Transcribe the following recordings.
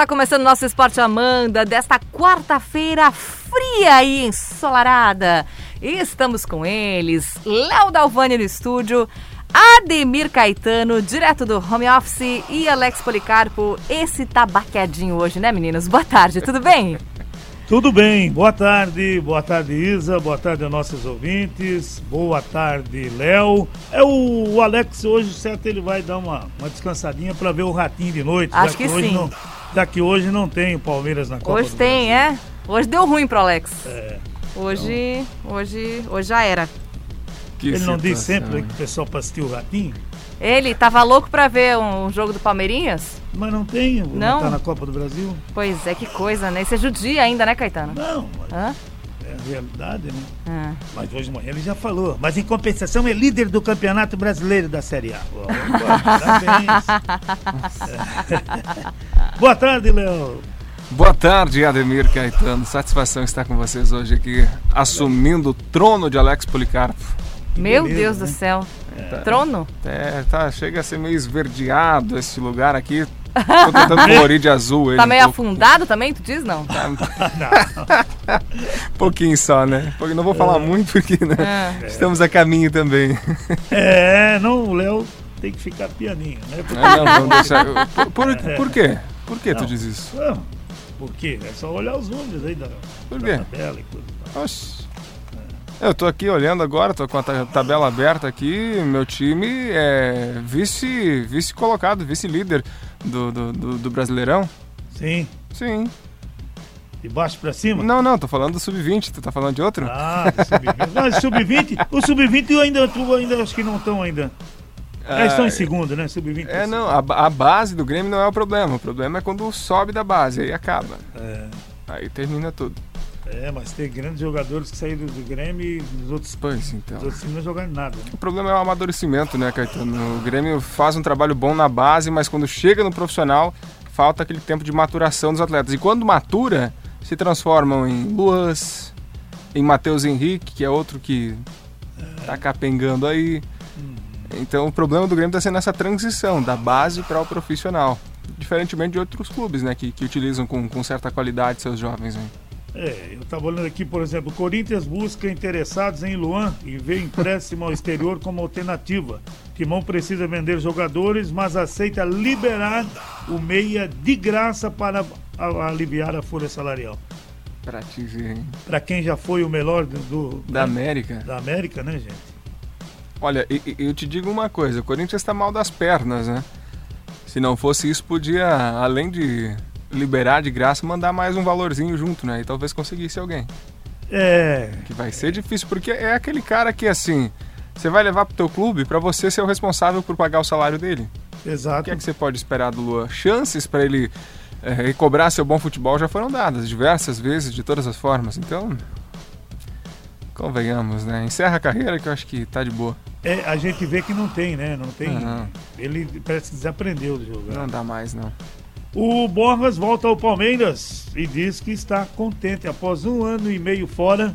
está começando o nosso Esporte Amanda desta quarta-feira fria e ensolarada. E estamos com eles, Léo Dalvani no estúdio, Ademir Caetano, direto do home office, e Alex Policarpo. Esse tá baqueadinho hoje, né, meninos? Boa tarde, tudo bem? Tudo bem, boa tarde, boa tarde Isa, boa tarde aos nossos ouvintes, boa tarde Léo. É o, Alex hoje, certo, ele vai dar uma, uma descansadinha para ver o Ratinho de noite. Acho que, que hoje sim. Não, já que hoje não tem o Palmeiras na Copa Hoje tem, Brasil. é? Hoje deu ruim pro Alex. É. Hoje, hoje, hoje já era. Que ele não diz situação, sempre hein? que o pessoal para assistir o Ratinho, Ele tava louco pra ver um jogo do Palmeirinhas? mas não tem, não, Não? tá na Copa do Brasil. Pois é, que coisa, né? Isso é judia ainda, né, Caetano? Não, mas Hã? é a realidade, né? Ah. Mas hoje de manhã ele já falou. Mas em compensação é líder do Campeonato Brasileiro da Série A. Parabéns. É. Boa tarde, Léo. Boa tarde, Ademir Caetano. Satisfação estar com vocês hoje aqui, assumindo o trono de Alex Policarpo. Meu beleza, Deus né? do céu. Trono? É, tá, chega a ser meio esverdeado esse lugar aqui. Tô tentando colorir de azul ele. Tá meio um afundado também, tu diz não? pouquinho só, né? Porque não vou falar muito porque né, Ah. estamos a caminho também. É, não, o Léo tem que ficar pianinho, né? Porque, Ah, não, não deixa. Por, por, por quê? Por que tu Não. diz isso? não, por quê? É só olhar os números aí da, Por da quê? tabela e coisa. Oxi. Eu tô aqui olhando agora, tô com a ta- tabela aberta aqui. Meu time é vice, vice colocado, vice-líder do, do, do, do Brasileirão. Sim, Sim. de baixo pra cima. Não, não, tô falando do sub-20. Tu tá falando de outro? Ah, do sub-20. Mas sub-20, o sub-20 ainda, tu ainda acho que não estão ainda. É, estão em segundo, né? Sub-20. É, não, a, a base do Grêmio não é o problema. O problema é quando sobe da base, aí acaba. É, Aí termina tudo. é, mas tem grandes jogadores que saíram do Grêmio e os outros, Pois então. os outros times não jogaram nada. Né? O problema é o amadurecimento, né, Caetano? O Grêmio faz um trabalho bom na base, mas quando chega no profissional, falta aquele tempo de maturação dos atletas. E quando matura, se transformam em Luas, em Matheus Henrique, que é outro que tá capengando aí. Então o problema do Grêmio está sendo essa transição da base para o profissional. Diferentemente de outros clubes, né, que, que utilizam com, com certa qualidade seus jovens. Né? É, eu estava olhando aqui, por exemplo, o Corinthians busca interessados em Luan e vê empréstimo ao exterior como alternativa. Timão precisa vender jogadores, mas aceita liberar o meia de graça para aliviar a folha salarial. Pra te ver, hein? Para quem já foi o melhor do, do- Da né, América. da América, né, gente? Olha, eu te digo uma coisa, o Corinthians está mal das pernas, né? Se não fosse isso, podia, além de liberar de graça, mandar mais um valorzinho junto, né? E talvez conseguisse alguém. É, Que vai ser difícil, porque é aquele cara que, assim, você vai levar pro teu clube para você ser o responsável por pagar o salário dele. O exato. que é que você pode esperar do Luan? Chances para ele é, recobrar seu bom futebol já foram dadas diversas vezes, de todas as formas. Então, convenhamos, né? Encerra a carreira que eu acho que tá de boa. É, a gente vê que não tem, né? Não tem. Aham. Ele parece que desaprendeu de jogar. Não dá mais, não. O Borras volta ao Palmeiras e diz que está contente após um ano e meio fora.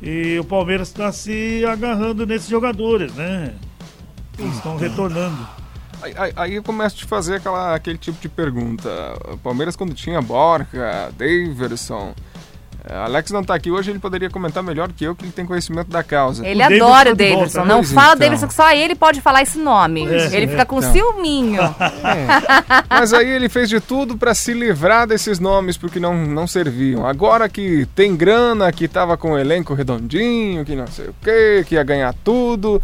E o Palmeiras está se agarrando nesses jogadores, né? Eles estão retornando. Aí, aí- aí eu começo a te fazer aquela, aquele tipo de pergunta. O Palmeiras quando tinha Borja, Daverson. Eh, Alex não tá aqui hoje, ele poderia comentar melhor que eu, que ele tem conhecimento da causa. Ele O Davidson adora o de volta, Davidson. né? Não Pois fala então. Davidson que só ele pode falar esse nome. Pois ele é, fica com então. ciúminho. É. Mas aí ele fez de tudo para se livrar desses nomes porque não, não serviam. Agora que tem grana, que tava com o elenco redondinho, que não sei o que, que ia ganhar tudo.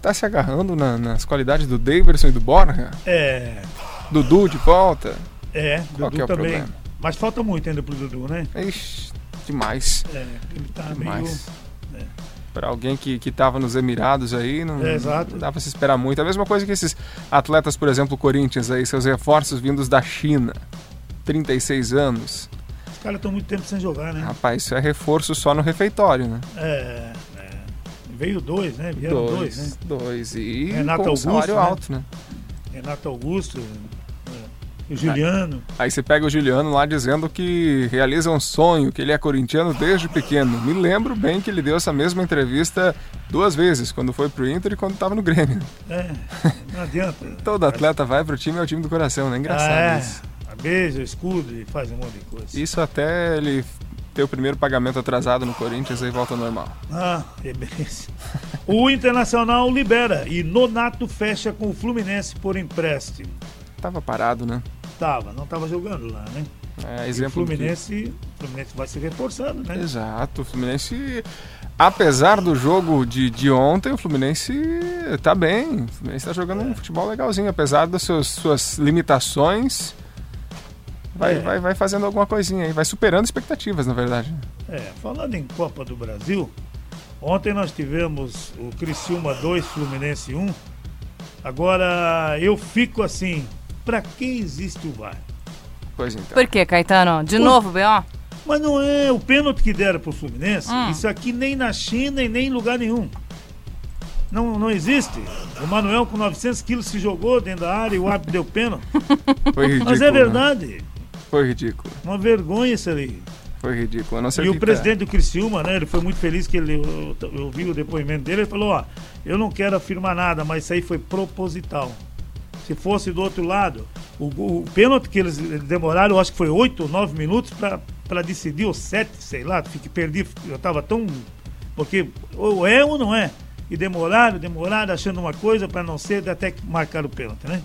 Tá se agarrando na- nas qualidades do Daverson e do Borja? É, Dudu de volta? é, Qual Dudu que é o também. problema? Mas falta muito ainda pro Dudu, né? Ixi, demais. É, ele tá meio. Demais. Para alguém que, que tava nos Emirados aí, não, É, exato. não dá pra se esperar muito. A mesma coisa que esses atletas, por exemplo, Corinthians aí, seus reforços vindos da China. 36 anos. Os caras estão muito tempo sem jogar, né? Rapaz, isso é reforço só no refeitório, né? É, é. Veio dois, né? Vieram dois, né? dois. E Renato com um Augusto, salário né? alto, né? Renato Augusto, é, o Juliano. Aí você pega o Juliano lá dizendo que realiza um sonho, que ele é corintiano desde pequeno. Me lembro bem que ele deu essa mesma entrevista duas vezes, quando foi pro Inter e quando estava no Grêmio. É, não adianta. Todo atleta vai pro time, é o time do coração, né? Engraçado Ah, é. isso. beija o escudo e faz um monte de coisa. Isso até ele ter o primeiro pagamento atrasado no Corinthians e volta ao normal. Ah, é beleza. o Internacional libera e Nonato fecha com o Fluminense por empréstimo. Tava parado, né? Tava, não tava jogando lá, né? É, E exemplo o Fluminense, Fluminense vai se reforçando, né? Exato, o Fluminense, apesar do jogo de, de ontem, o Fluminense tá bem. O Fluminense tá jogando um futebol legalzinho, apesar das seus, suas limitações. Vai, É. vai, vai fazendo alguma coisinha aí, vai superando expectativas, na verdade. É, falando em Copa do Brasil, ontem nós tivemos o Criciúma 2, Fluminense 1. Agora eu fico assim, pra que existe o VAR? Pois então. Por que, Caetano? De Por- novo, B.O.? Mas não é o pênalti que deram pro Fluminense, Hum. isso aqui nem na China e nem em lugar nenhum. Não, não existe. O Manuel com 900 quilos se jogou dentro da área e o árbitro deu pênalti. Foi ridículo. Mas é né? verdade. Foi ridículo. Uma vergonha isso ali. Foi ridículo. E o presidente do Criciúma, né, ele foi muito feliz que ele, eu, eu ouvi o depoimento dele, ele falou, ó, eu não quero afirmar nada, mas isso aí foi proposital. Se fosse do outro lado, o, o pênalti que eles demoraram, eu acho que foi 8 ou 9 minutos para decidir, ou 7, sei lá, fiquei perdi, eu tava tão. Porque ou é ou não é. E demoraram, demoraram, achando uma coisa para não ser, até que marcaram o pênalti, né?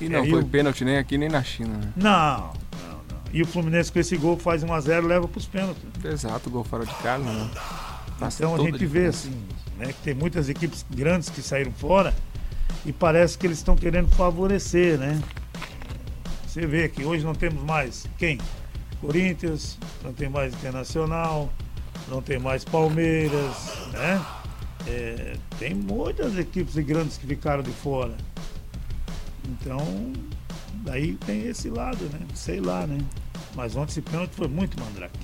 E não É, foi o- pênalti nem aqui nem na China. Né? Não, não, não. E o Fluminense com esse gol faz 1x0 leva para os pênaltis. Exato, gol fora de casa. Né? Então a gente vê assim, né, que tem muitas equipes grandes que saíram fora e parece que eles estão querendo favorecer, né? Você vê que hoje não temos mais quem? Corinthians, não tem mais Internacional, não tem mais Palmeiras, né? É, tem muitas equipes grandes que ficaram de fora. Então, daí tem esse lado, né? Sei lá, né? Mas ontem esse pênalti foi muito mandrake.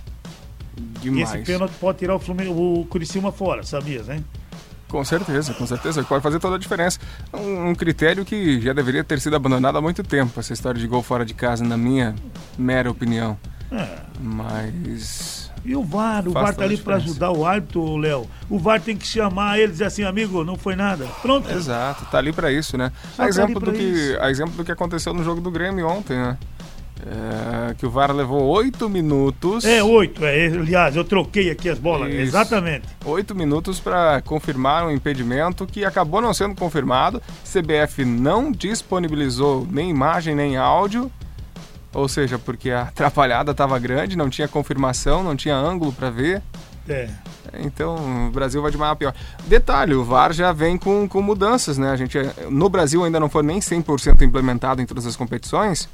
E Demais. esse pênalti pode tirar o, Fluminense, o Curiciúma fora, sabias, né? Com certeza, com certeza. Pode fazer toda a diferença. Um, um critério que já deveria ter sido abandonado há muito tempo, essa história de gol fora de casa, na minha mera opinião. É. Mas. E o VAR, o VAR tá ali para ajudar o árbitro, Léo. O VAR tem que chamar ele e dizer assim, amigo, não foi nada. Pronto. Exato, tá ali pra isso, né? Só A tá exemplo, ali do que, isso. a exemplo do que aconteceu no jogo do Grêmio ontem, né? É, que o VAR levou oito minutos. É, oito. É, aliás, eu troquei aqui as bolas. Isso. Exatamente. Oito minutos para confirmar um impedimento que acabou não sendo confirmado. CBF não disponibilizou nem imagem nem áudio, ou seja, porque a atrapalhada estava grande, não tinha confirmação, não tinha ângulo para ver. É. Então o Brasil vai de mal a pior. Detalhe, o VAR já vem com, com mudanças, né? A gente, no Brasil ainda não foi nem 100% implementado em todas as competições.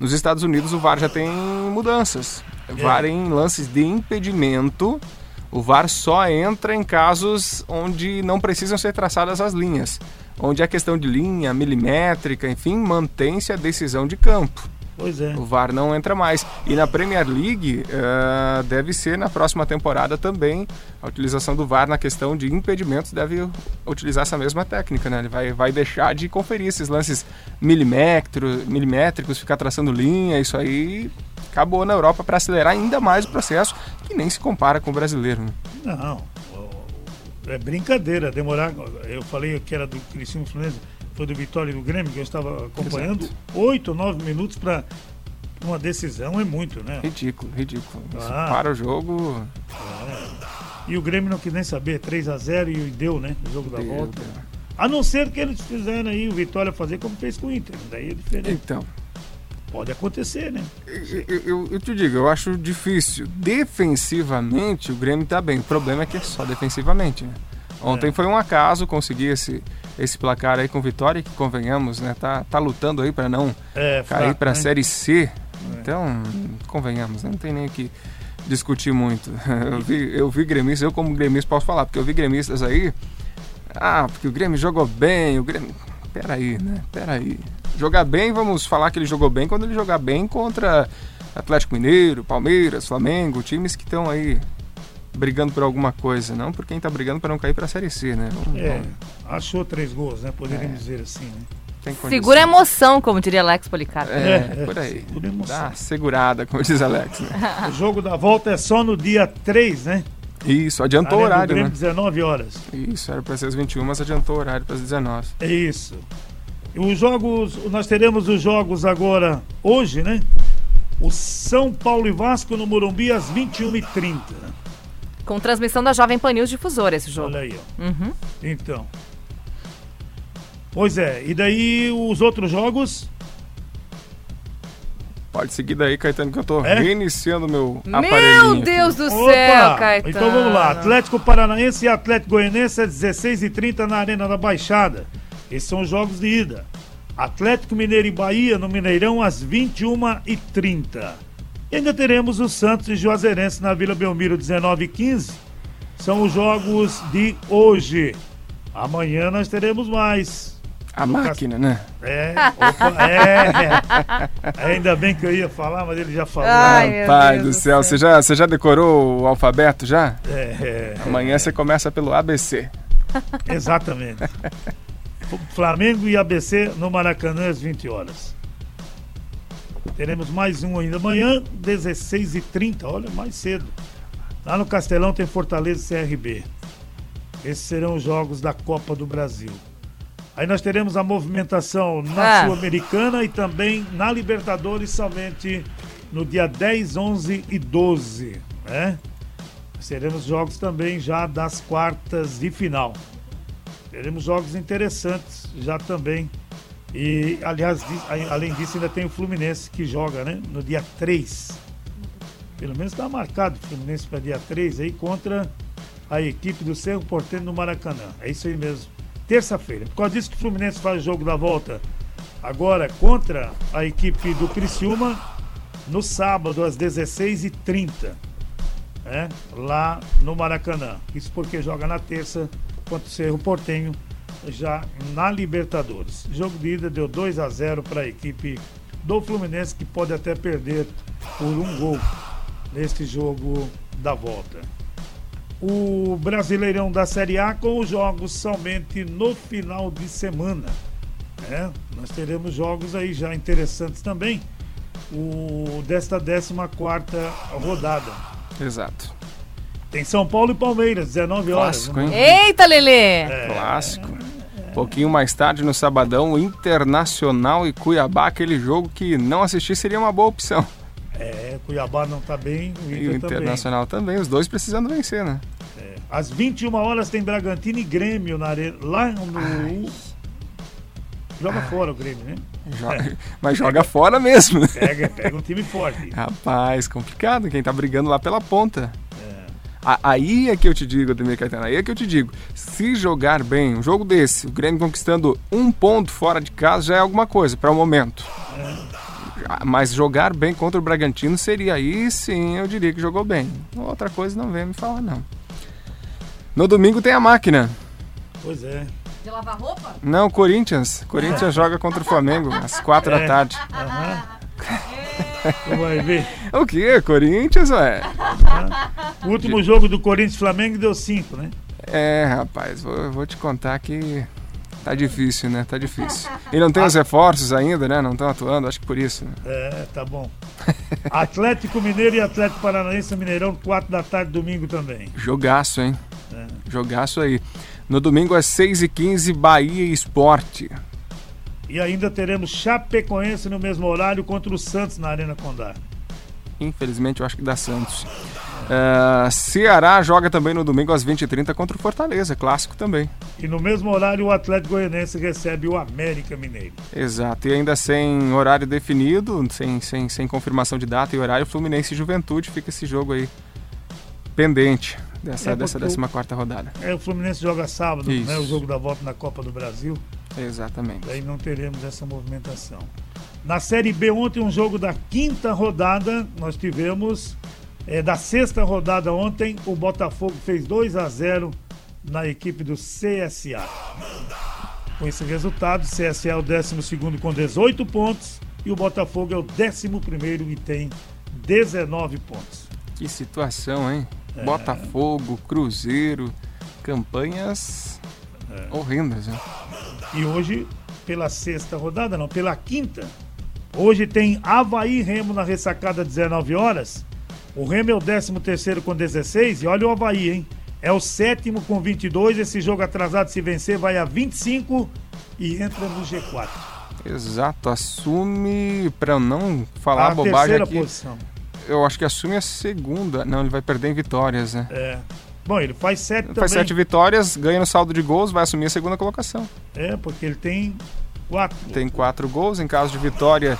Nos Estados Unidos o VAR já tem mudanças. VAR em lances de impedimento. O VAR só entra em casos onde não precisam ser traçadas as linhas. Onde a questão de linha, milimétrica, enfim, mantém-se a decisão de campo. Pois é. O VAR não entra mais. E na Premier League eh, deve ser na próxima temporada também a utilização do VAR na questão de impedimentos deve utilizar essa mesma técnica, né? Ele vai, vai deixar de conferir esses lances milimétro, milimétricos, ficar traçando linha, isso aí acabou na Europa para acelerar ainda mais o processo, que nem se compara com o brasileiro. né? Não. É brincadeira. Demorar. Eu falei que era do Criciúma Fluminense, foi do Vitória e do Grêmio, que eu estava acompanhando. Oito, nove minutos para uma decisão é muito, né? Ridículo, ridículo. Ah. para o jogo. E o Grêmio não quis nem saber, 3 a 0 e deu, né? O jogo da Deu, volta. deu. A não ser que eles fizeram aí o Vitória fazer como fez com o Inter. Daí é diferente. Então, Pode acontecer, né? Eu, eu- eu te digo, eu acho difícil. Defensivamente, o Grêmio tá bem. O problema é que é só defensivamente. né? Ontem É. foi um acaso conseguir esse, esse placar aí com vitória, que convenhamos, né? Tá, tá lutando aí para não É, cair para a né? Série C. Então, convenhamos, né? não tem nem o que discutir muito. Eu vi, eu vi gremistas, eu como gremista posso falar, porque eu vi gremistas aí. Ah, porque o Grêmio jogou bem, o Grêmio. Peraí, né? Peraí. Jogar bem, vamos falar que ele jogou bem quando ele jogar bem contra Atlético Mineiro, Palmeiras, Flamengo, times que estão aí brigando por alguma coisa, não por quem tá brigando para não cair para a Série C, né? Não, É, achou três gols, né? Poderíamos É. dizer assim, né? Segura a emoção, como diria Alex Policarpo. É, É, por aí. segura a emoção. Dá segurada, como diz Alex. Né? O jogo da volta é só no dia 3, né? Isso, adiantou o horário, Grêmio, né? 19 horas. Isso, era para ser às 21, mas adiantou o horário para as 19. É isso. Os jogos, nós teremos os jogos agora, hoje, né? O São Paulo e Vasco no Morumbi às 21h30. Com transmissão da Jovem Pan News Difusora esse jogo. Olha aí, ó. Uhum. Então. Pois é, e daí os outros jogos? Pode seguir daí, Caetano, que eu tô É? reiniciando meu Meu aparelhinho. Deus aqui. do céu, Caetano. Então vamos lá. Atlético Paranaense e Atlético Goianense às 16h30 na Arena da Baixada. Esses são os jogos de ida. Atlético Mineiro e Bahia no Mineirão às 21h30. E ainda teremos o Santos e Juazeirense na Vila Belmiro 19h15. São os jogos de hoje. Amanhã nós teremos mais. A máquina, né? É, opa, é. Ainda bem que eu ia falar, mas ele já falou. Ai, Pai do céu, você já, você já decorou o alfabeto já? É, é, Amanhã você começa pelo ABC. exatamente. Flamengo e ABC no Maracanã às 20 horas. Teremos mais um ainda amanhã, 16h30, olha, mais cedo. Lá no Castelão tem Fortaleza e CRB. Esses serão os jogos da Copa do Brasil. Aí nós teremos a movimentação na Ah. Sul-Americana e também na Libertadores somente no dia 10, 11 e 12. Né? Teremos jogos também já das quartas de final. Teremos jogos interessantes já também. E, aliás, além disso, ainda tem o Fluminense que joga, né? No dia 3. Pelo menos está marcado o Fluminense para dia 3 aí contra a equipe do Cerro Porteiro no Maracanã. É isso aí mesmo. Terça-feira. Por causa disso que o Fluminense faz o jogo da volta agora contra a equipe do Criciúma no sábado às 16h30 né, lá no Maracanã. Isso porque joga na terça contra o Cerro Portenho, já na Libertadores. Jogo de ida deu 2 a 0 para a equipe do Fluminense, que pode até perder por um gol neste jogo da volta. O Brasileirão da Série A com os jogos somente no final de semana. né? Nós teremos jogos aí já interessantes também. O desta 14 quarta rodada. Exato. Tem São Paulo e Palmeiras, 19 horas. Clássico, hein? Eita, Lelê! É. Clássico. Pouquinho mais tarde no sabadão, Internacional e Cuiabá, aquele jogo que não assistir seria uma boa opção. É, Cuiabá não tá bem, o E o Inter também. Internacional também, os dois precisando vencer, né? Às 21 horas tem Bragantino e Grêmio na arena, lá no... Joga fora o Grêmio, né? Joga- Mas joga fora mesmo. Pega, pega um time forte. Rapaz, complicado quem tá brigando lá pela ponta. Aí é que eu te digo, Ademir Caetano, aí é que eu te digo. Se jogar bem, um jogo desse, o Grêmio conquistando um ponto fora de casa já é alguma coisa para o momento. Mas jogar bem contra o Bragantino seria aí sim, eu diria que jogou bem. Outra coisa não vem me falar, não. No domingo tem a máquina. Pois é. De lavar roupa? Não, Corinthians. Corinthians joga contra o Flamengo às quatro da É. tarde. Aham. Tu vai ver. O que? Corinthians, ué? O último jogo do Corinthians Flamengo deu 5, né? É, rapaz, vou, vou te contar que tá difícil, né? Tá difícil. E não tem os reforços ainda, né? Não estão atuando, acho que por isso. Né? É, tá bom. Atlético Mineiro e Atlético Paranaense Mineirão, 4 da tarde, domingo também. Jogaço, hein? É. Jogaço aí. No domingo às 6h15, Bahia e Esporte. E ainda teremos Chapecoense no mesmo horário contra o Santos na Arena Condá. Infelizmente, eu acho que dá Santos. Ah, Ceará joga também no domingo às 20h30 contra o Fortaleza, clássico também. E no mesmo horário o Atlético Goianense recebe o América Mineiro. Exato, e ainda sem horário definido, sem, sem, sem confirmação de data e horário, Fluminense e Juventude fica esse jogo aí pendente dessa, É, dessa porque o- 14 rodada. É, o Fluminense joga sábado, né? O jogo da volta na Copa do Brasil. Exatamente. Daí não teremos essa movimentação. Na Série B, ontem, um jogo da quinta rodada, nós tivemos. é, da sexta rodada ontem, o Botafogo fez 2 a 0 na equipe do CSA. Com esse resultado, o CSA é o 12 com 18 pontos e o Botafogo é o 11 e tem 19 pontos. Que situação, hein? É. Botafogo, Cruzeiro, campanhas horrendas, né? E hoje, pela sexta rodada, não, pela quinta, hoje tem Havaí e Remo na ressacada 19 horas. O Remo é o 13 terceiro com 16 e olha o Havaí, hein? É o sétimo com 22. Esse jogo atrasado, se vencer, vai a 25 e entra no G4. Exato, assume, para não falar a bobagem terceira aqui, posição. eu acho que assume a segunda. Não, ele vai perder em vitórias, né? É. Bom, ele faz sete Ele também. Faz sete vitórias, ganha no saldo de gols, vai assumir a segunda colocação. É, porque ele tem quatro. Tem quatro gols, em caso de vitória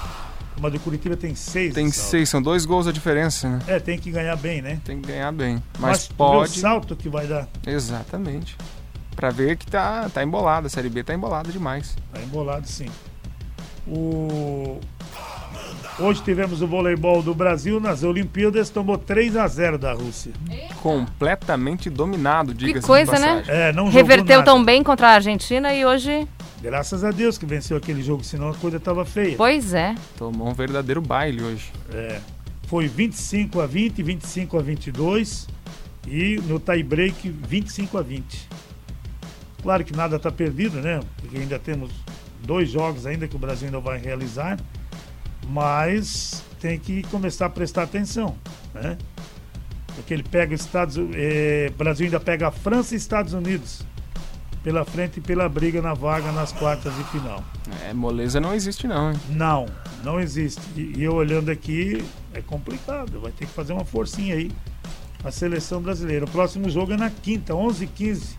Mas do Curitiba tem seis. tem seis, são dois gols a diferença, né? É, tem que ganhar bem, né? Tem que ganhar bem. Mas, vê pode. o salto que vai dar. Exatamente. Pra ver que tá, tá embolada, a Série B tá embolada demais. Tá embolado sim. O... Hoje tivemos o voleibol do Brasil nas Olimpíadas, tomou 3 a 0 da Rússia. Completamente dominado, diga-se de coisa, né? É, não Reverteu tão bem contra a Argentina e hoje. Graças a Deus que venceu aquele jogo, senão a coisa tava feia. Pois é. Tomou um verdadeiro baile hoje. É, foi 25 a 20, 25 a 22 e no tie break 25 a 20. Claro que nada está perdido, né? Porque ainda temos dois jogos ainda que o Brasil ainda vai realizar, mas tem que começar a prestar atenção, né? Porque ele pega os Estados, eh, Brasil ainda pega a França e Estados Unidos pela frente e pela briga na vaga nas quartas de final. É, moleza não existe não, hein? Não, não existe. E, e eu olhando aqui, é complicado. Vai ter que fazer uma forcinha aí a seleção brasileira. O próximo jogo é na quinta, 11 h 15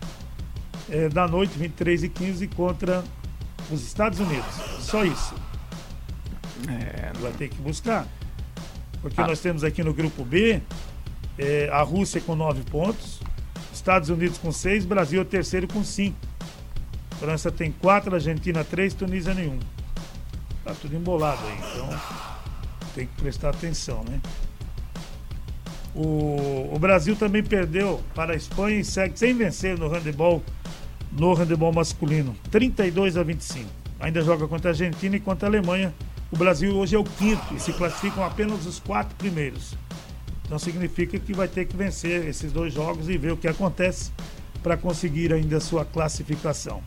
é, da noite, 23 e 15 contra os Estados Unidos. Só isso. É, Vai ter que buscar. Porque Ah. nós temos aqui no grupo B é, a Rússia com 9 pontos, Estados Unidos com 6, Brasil é o terceiro com 5. França tem 4, Argentina 3, Tunísia nenhum. Tá tudo embolado aí, então tem que prestar atenção, né? O, o Brasil também perdeu para a Espanha e segue sem vencer no handebol, no handebol masculino, 32 a 25. Ainda joga contra a Argentina e contra a Alemanha. O Brasil hoje é o quinto e se classificam apenas os quatro primeiros. Então significa que vai ter que vencer esses dois jogos e ver o que acontece para conseguir ainda a sua classificação.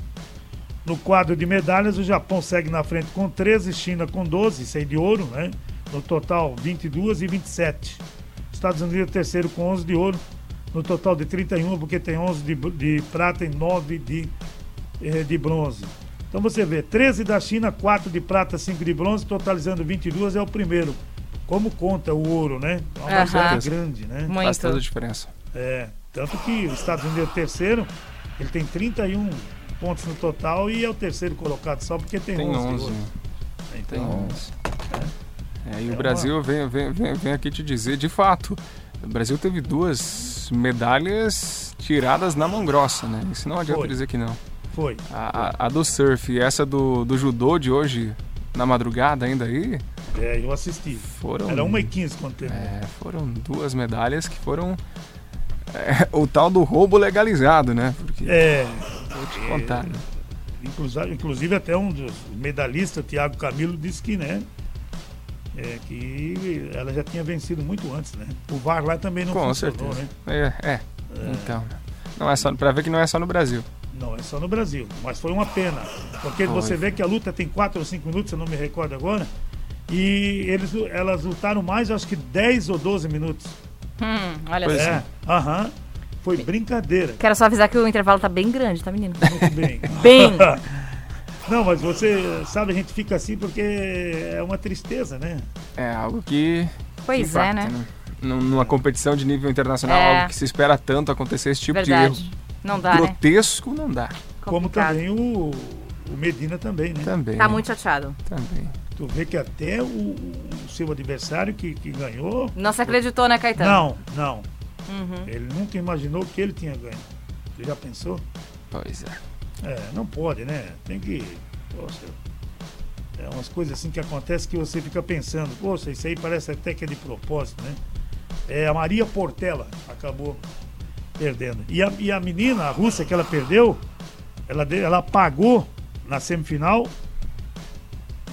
No quadro de medalhas, o Japão segue na frente com 13, China com 12, isso aí de ouro, né? No total, 22 e 27. Estados Unidos é terceiro com 11 de ouro, no total de 31, porque tem 11 de, de prata e 9 de, eh, de bronze. Então você vê, 13 da China, 4 de prata, 5 de bronze, totalizando 22, é o primeiro. Como conta o ouro, né? É uma batalha grande, né? faz toda a Muito. diferença. É, tanto que os Estados Unidos é o terceiro, ele tem 31 pontos no total e é o terceiro colocado só porque tem, Tem 11. de 11. ouro. Tem Então, 11. É, e É o uma- Brasil, vem, vem, vem, vem aqui te dizer, de fato, o Brasil teve duas medalhas tiradas na mão grossa, né? Isso não adianta Foi. dizer que não. Foi. A, a- a do surf e essa do, do judô de hoje, na madrugada ainda aí, É, eu assisti. foram... Era 1 e 15 quando terminou. É, foram duas medalhas que foram é, o tal do roubo legalizado, né? Porque É, vou te contar, né? inclusive, inclusive até um dos medalhistas, Thiago Camilo, disse que, né? É, que ela já tinha vencido muito antes, né? O VAR lá também não Com funcionou, certeza. né? É, é. Então, não é só para ver que não é só no Brasil. Não, é só no Brasil. Mas foi uma pena. Porque você vê que a luta tem 4 ou 5 minutos, eu não me recordo agora. E eles, elas lutaram mais, acho que 10 ou 12 minutos. Hum, olha Pois só. É, aham. Foi brincadeira. Quero só avisar que o intervalo tá bem grande, tá, menino? Muito bem. Bem. Não, mas você sabe, a gente fica assim porque é uma tristeza, né? É algo que. Pois que é, impacta, né? Num- Numa competição de nível internacional, É. algo que se espera tanto acontecer esse tipo de Verdade. erro. Não dá, né? Grotesco não dá. Como Complicado. também o, o Medina também, né? Também. Tá muito chateado. Também. Tu vê que até o, o seu adversário que, que ganhou. Não se acreditou, né, Caetano? Não, não. Uhum. Ele nunca imaginou que ele tinha ganho. Você já pensou? Pois é. É, não pode, né? Tem que. Poxa. É umas coisas assim que acontecem que você fica pensando, poxa, isso aí parece até que é de propósito, né? É, a Maria Portela acabou perdendo. E a, e a menina, a russa que ela perdeu, ela, ela pagou na semifinal.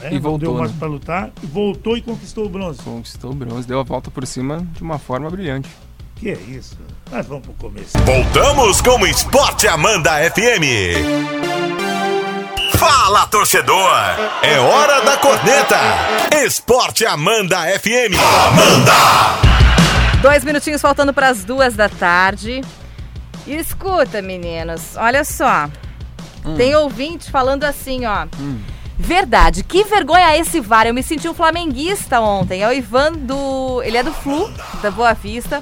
né? E Não voltou, deu mais né? pra lutar. E voltou e conquistou o bronze. Conquistou o bronze, deu a volta por cima de uma forma brilhante. Que é isso? Mas vamos pro começo. Voltamos com o Esporte Amanda FM. Fala, torcedor! É hora da corneta! Esporte Amanda FM. Dois minutinhos faltando para as duas da tarde. E escuta, meninos, olha só. Tem ouvinte falando assim, ó. Verdade, que vergonha esse VAR. Eu me senti um flamenguista ontem. É o Ivan do. Ele é do Flu, da Boa Vista.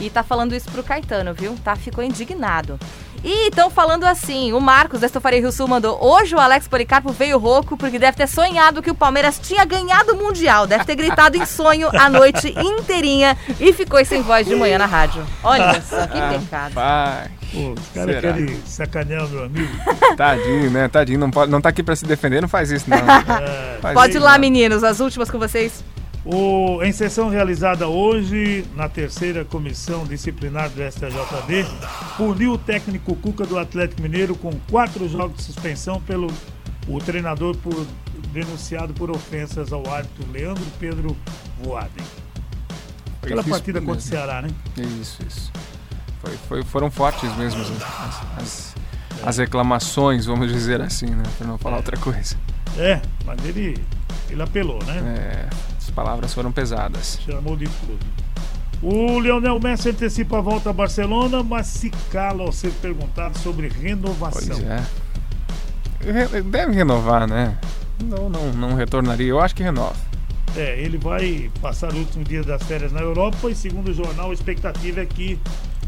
E tá falando isso pro Caetano, viu? Tá? Ficou indignado. E estão falando assim, o Marcos da Estofaria Rio Sul mandou, hoje o Alex Policarpo veio rouco porque deve ter sonhado que o Palmeiras tinha ganhado o Mundial, deve ter gritado em sonho a noite inteirinha e ficou sem voz de manhã na rádio. Olha só, que pecado. Pai, Pô, os caras Será? querem sacanear o meu amigo. tadinho, né? Tadinho, não, pode, não tá aqui pra se defender, não faz isso, não. É, Faz Pode ir lá, não. meninos, as últimas com vocês. O, em sessão realizada hoje, na terceira comissão disciplinar do STJD, puniu o técnico Cuca do Atlético Mineiro com quatro jogos de suspensão pelo o treinador por, denunciado por ofensas ao árbitro Leandro Pedro Voaden. Aquela isso partida contra o. Ceará, né? Isso, isso. Foi, foi- foram fortes mesmo as, as- as reclamações, vamos dizer assim, né? Pra não falar outra coisa. É, mas ele, ele apelou, né? É, palavras foram pesadas. Chamou de tudo. O Lionel Messi antecipa a volta a Barcelona, mas se cala ao ser perguntado sobre Pois renovação. é. Re- Deve renovar, né? Não, não, não retornaria. Eu acho que renova. É, ele vai passar o último dia das férias na Europa e, segundo o jornal, a expectativa é que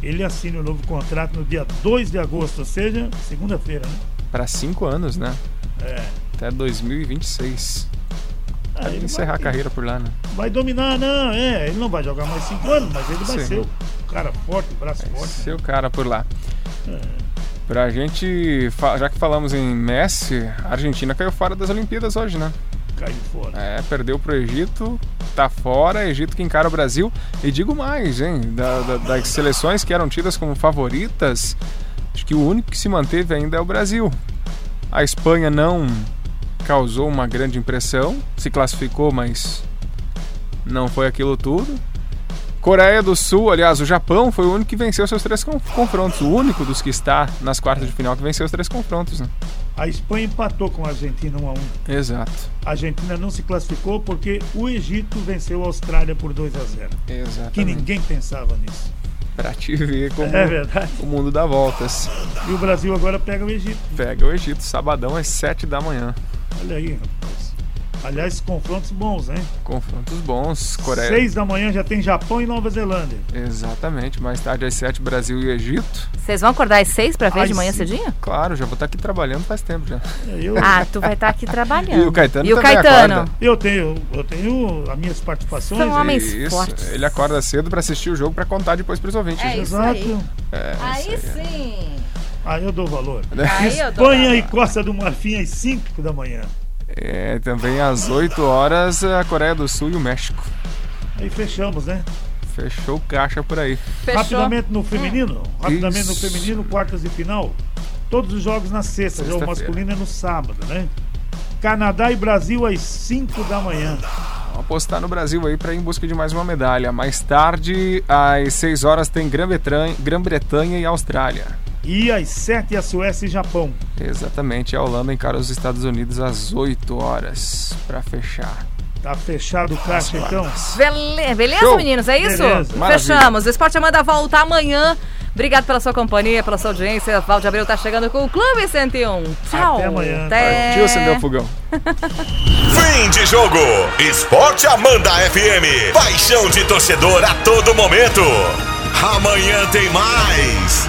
ele assine o novo contrato no dia 2 de agosto, ou seja, segunda-feira, né? Para cinco anos, né? É. Até 2026. Ah, Deve ele encerrar vai, a carreira por lá, né? vai dominar, não, é, ele não vai jogar mais cinco anos, mas ele vai Sim. ser o cara forte, o braço forte. né? Seu cara por lá. É. Pra gente, já que falamos em Messi, a Argentina caiu fora das Olimpíadas hoje, né? Caiu fora. É, perdeu pro Egito, tá fora, Egito que encara o Brasil. E digo mais, hein? da- da- das seleções que eram tidas como favoritas, acho que o único que se manteve ainda é o Brasil. A Espanha não causou uma grande impressão, se classificou, mas não foi aquilo tudo. Coreia do Sul, aliás, o Japão foi o único que venceu seus três con- confrontos. O único dos que está nas quartas de final que venceu os três confrontos, né? A Espanha empatou com a Argentina 1 a 1 Exato. A Argentina não se classificou porque o Egito venceu a Austrália por 2 a 0 Exatamente. Que ninguém pensava nisso. Pra te ver como É o mundo dá voltas. E o Brasil agora pega o Egito. Pega o Egito, sabadão às 7 da manhã. Olha aí, rapaz. Aliás, confrontos bons, hein? Confrontos bons. Coreia. Seis da manhã já tem Japão e Nova Zelândia. Exatamente. Mais tarde às 7, Brasil e Egito. Vocês vão acordar às seis pra ver Ai, de manhã sim. cedinho? Claro, já vou estar aqui trabalhando faz tempo já. Eu, Ah, tu vai estar aqui trabalhando. E o Caetano E o também Caetano? acorda. eu tenho, eu tenho as minhas participações. São homens Isso. fortes. Ele acorda cedo pra assistir o jogo pra contar depois pros ouvintes. É né? isso Exato. aí. É, Aí isso aí. sim. Aí eu dou valor. Aí eu dou Espanha valor. e Costa do Marfim às 5 da manhã. É, também às 8 horas a Coreia do Sul e o México. Aí fechamos, né? Fechou caixa por aí. Fechou. Rapidamente no feminino. Rapidamente no Isso. feminino, quartas de final. Todos os jogos na sexta, já o masculino é no sábado, né? Canadá e Brasil às 5 da manhã. Vamos apostar no Brasil aí para ir em busca de mais uma medalha. Mais tarde, às 6 horas, tem Grã-Bretanha Grã-Bretanha e Austrália. E às 7 a Suécia e Japão. Exatamente, a Holanda encara os Estados Unidos às 8 horas para fechar. Tá fechado o caixa então. Bele- beleza, Show. meninos? É isso? Fechamos. O Esporte Amanda volta amanhã. Obrigado pela sua companhia, pela sua audiência. Valde Abreu tá chegando com o Clube 101. Tchau. Até amanhã. Até... Partiu acender o fogão. Fim de jogo. Esporte Amanda FM. Paixão de torcedor a todo momento. Amanhã tem mais.